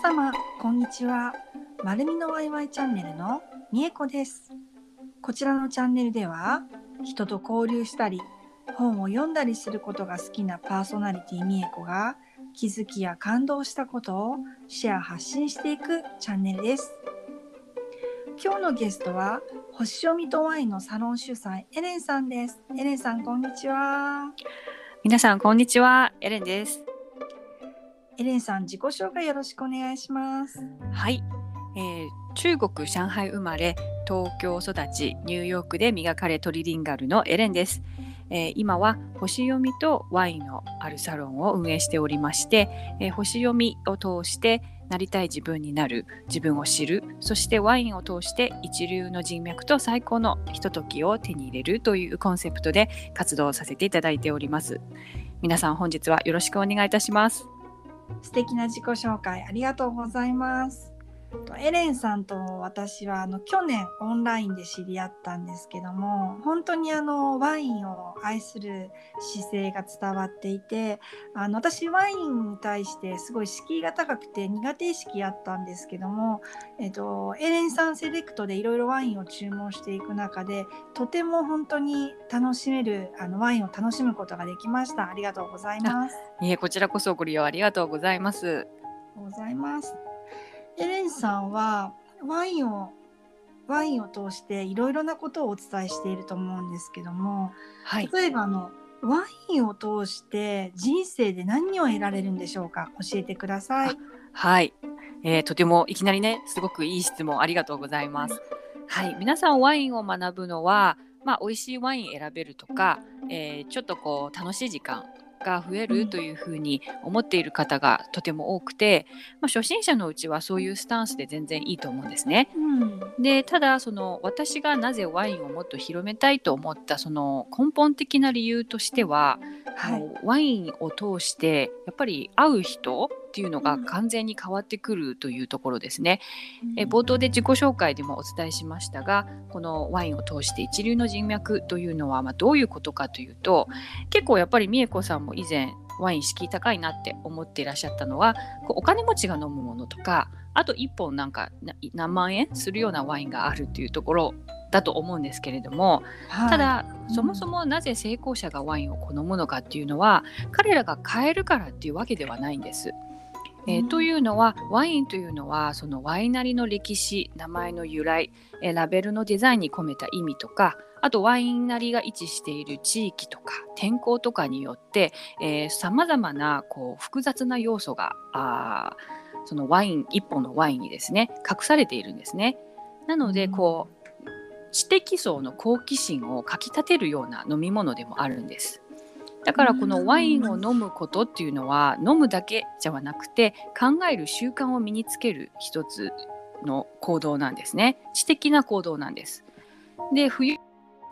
様こんにちは。まるみのワイワイチャンネルのみえこです。こちらのチャンネルでは人と交流したり本を読んだりすることが好きなパーソナリティみえこが気づきや感動したことをシェア発信していくチャンネルです。今日のゲストは星読みとワインのサロン主催エレンさんです。エレンさんこんにちは。皆さんこんにちは。エレンです。エレンさん自己紹介よろしくお願いします。はい、えー、中国上海生まれ東京育ちニューヨークで磨かれトリリンガルのエレンです、えー、今は星読みとワインのあるサロンを運営しておりまして、えー、星読みを通してなりたい自分になる自分を知る。そしてワインを通して一流の人脈と最高のひとときを手に入れるというコンセプトで活動させていただいております。皆さん本日はよろしくお願いいたします。素敵な自己紹介ありがとうございます。エレンさんと私はあの去年オンラインで知り合ったんですけども本当にあのワインを愛する姿勢が伝わっていてあの私ワインに対してすごい敷居が高くて苦手意識あったんですけども、えっと、エレンさんセレクトでいろいろワインを注文していく中でとても本当に楽しめるあのワインを楽しむことができました。ありがとうございます。いえこちらこそご利用ありがとうございます。ございますエレンさんはワインをワインを通していろいろなことをお伝えしていると思うんですけども、はい、例えばあのワインを通して人生で何を得られるんでしょうか？教えてください。はい、えー、とてもいきなりねすごくいい質問ありがとうございます。はい、皆さんワインを学ぶのはまあ美味しいワイン選べるとか、えー、ちょっとこう楽しい時間が増えるというふうに思っている方がとても多くて、まあ、初心者のうちはそういうスタンスで全然いいと思うんですね。うん、でただその私がなぜワインをもっと広めたいと思ったその根本的な理由としては、はい、ワインを通してやっぱり会う人っていうのが完全に変わってくるというところですね。え冒頭で自己紹介でもお伝えしましたがこのワインを通して一流の人脈というのは、まあ、どういうことかというと結構やっぱり美恵子さんも以前ワイン敷居高いなって思っていらっしゃったのはこうお金持ちが飲むものとかあと1本なんか何万円するようなワインがあるっていうところだと思うんですけれども、はい、ただそもそもなぜ成功者がワインを好むのかっていうのは彼らが買えるからっていうわけではないんです。えー、というのはワインというのはそのワイナリの歴史名前の由来、えー、ラベルのデザインに込めた意味とかあとワイナリが位置している地域とか天候とかによってさまざまなこう複雑な要素があそのワイン一本のワインにですね隠されているんですね。なのでこう知的層の好奇心をかきたてるような飲み物でもあるんです。だからこのワインを飲むことっていうのは飲むだけじゃなくて考える習慣を身につける一つの行動なんですね。知的な行動なんです。で冬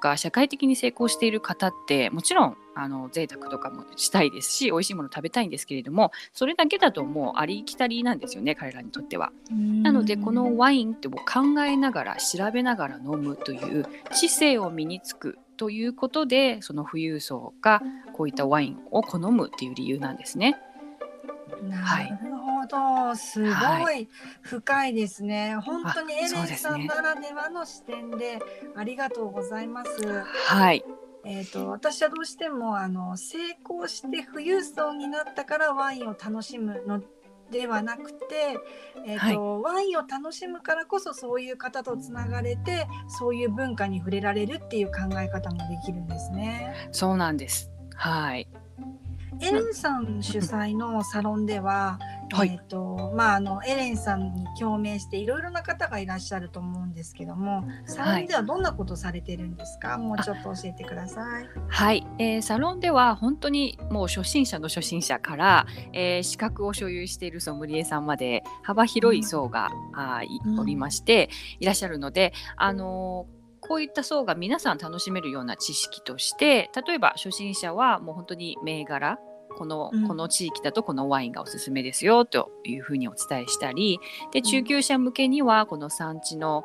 か社会的に成功している方ってもちろんあの贅沢とかもしたいですし美味しいもの食べたいんですけれどもそれだけだともうありきたりなんですよね彼らにとっては。なのでこのワインってもう考えながら調べながら飲むという知性を身につくということでその富裕層がこういったワインを好むっていう理由なんですね。なるほど、はい、すごい深いですね。はい、本当にエレンさんならではの視点でありがとうございます。はい。えーと、私はどうしてもあの成功して富裕層になったからワインを楽しむのではなくて、えーと、はい、ワインを楽しむからこそそういう方とつながれてそういう文化に触れられるっていう考え方もできるんですね。そうなんです。はいエレンさん主催のサロンでは、はい、えっ、ー、とまああのエレンさんに共鳴していろいろな方がいらっしゃると思うんですけども、サロンではどんなことされてるんですか？はい、もうちょっと教えてください。はい、えー、サロンでは本当にもう初心者の初心者から、えー、資格を所有しているソムリエさんまで幅広い層が、うん、あおりまして、いらっしゃるので、あのこういった層が皆さん楽しめるような知識として例えば初心者はもう本当に銘柄このこの地域だとこのワインがおすすめですよというふうにお伝えしたりで中級者向けにはこの産地の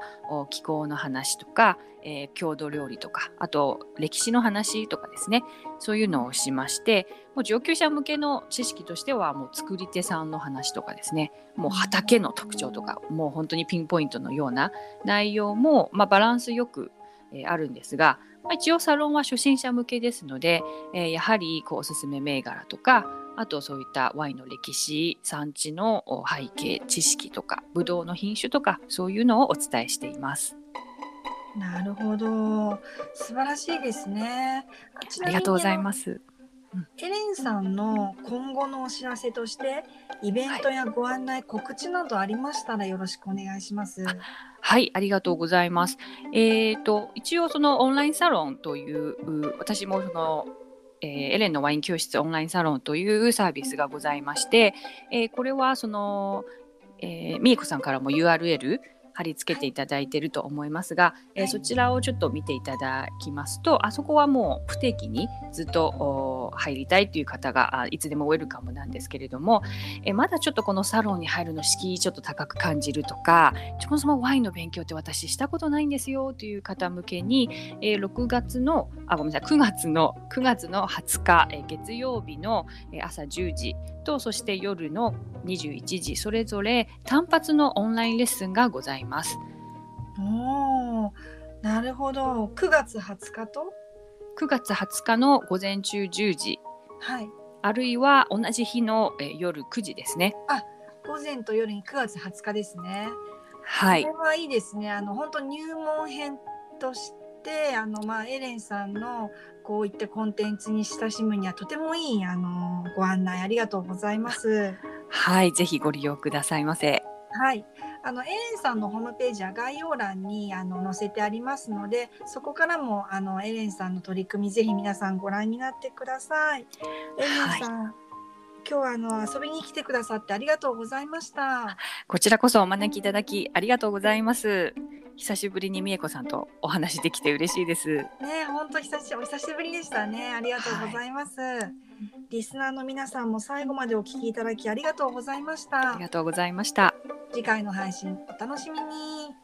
気候の話とか、えー、郷土料理とかあと歴史の話とかですね。そういうのをしましてもう上級者向けの知識としてはもう作り手さんの話とかですね。もう畑の特徴とかもう本当にピンポイントのような内容も、まあ、バランスよく、えー、あるんですが、まあ、一応サロンは初心者向けですので、えー、やはりこうおすすめ銘柄とかあとそういったワインの歴史産地の背景知識とかブドウの品種とかそういうのをお伝えしています。なるほど素晴らしいですね。ありがとうございます。エレンさんの今後のお知らせとしてイベントやご案内、はい、告知などありましたらよろしくお願いします。はい、ありがとうございます。えっ、ー、と一応そのオンラインサロンという私もそのえー、エレンのワイン教室オンラインサロンというサービスがございまして、えー、これはその、えー、みえこさんからも URL 貼り付けていただいていると思いますが、えー、そちらをちょっと見ていただきますとあそこはもう不定期にずっと入りたいという方がいつでもウェルカムなんですけれども、えー、まだちょっとこのサロンに入るの敷居ちょっと高く感じるとかそもそもワインの勉強って私したことないんですよという方向けに、えー、6月のあごめんなさい9月の9月の20日、えー、月曜日の朝10時とそして夜の21時それぞれ単発のオンラインレッスンがございます。おなるほど9月20日と？9月20日の午前中10時、はい、あるいは同じ日の、え夜9時ですね。あ午前と夜に9月20日ですね。はい。これはいいですね。あの本当入門編としてあのまあエレンさんのこういったコンテンツに親しむにはとてもいいあのご案内ありがとうございます。はい、ぜひご利用くださいませ。はい、あのエレンさんのホームページは概要欄にあの載せてありますので、そこからもあのエレンさんの取り組みぜひ皆さんご覧になってください。エレンさん、はい今日はあの遊びに来てくださってありがとうございました。こちらこそお招きいただきありがとうございます。久しぶりに美恵子さんとお話できて嬉しいです。ね、本当久しお久しぶりでしたね。ありがとうございます、はい、リスナーの皆さんも最後までお聞きいただきありがとうございました。ありがとうございました。次回の配信お楽しみに。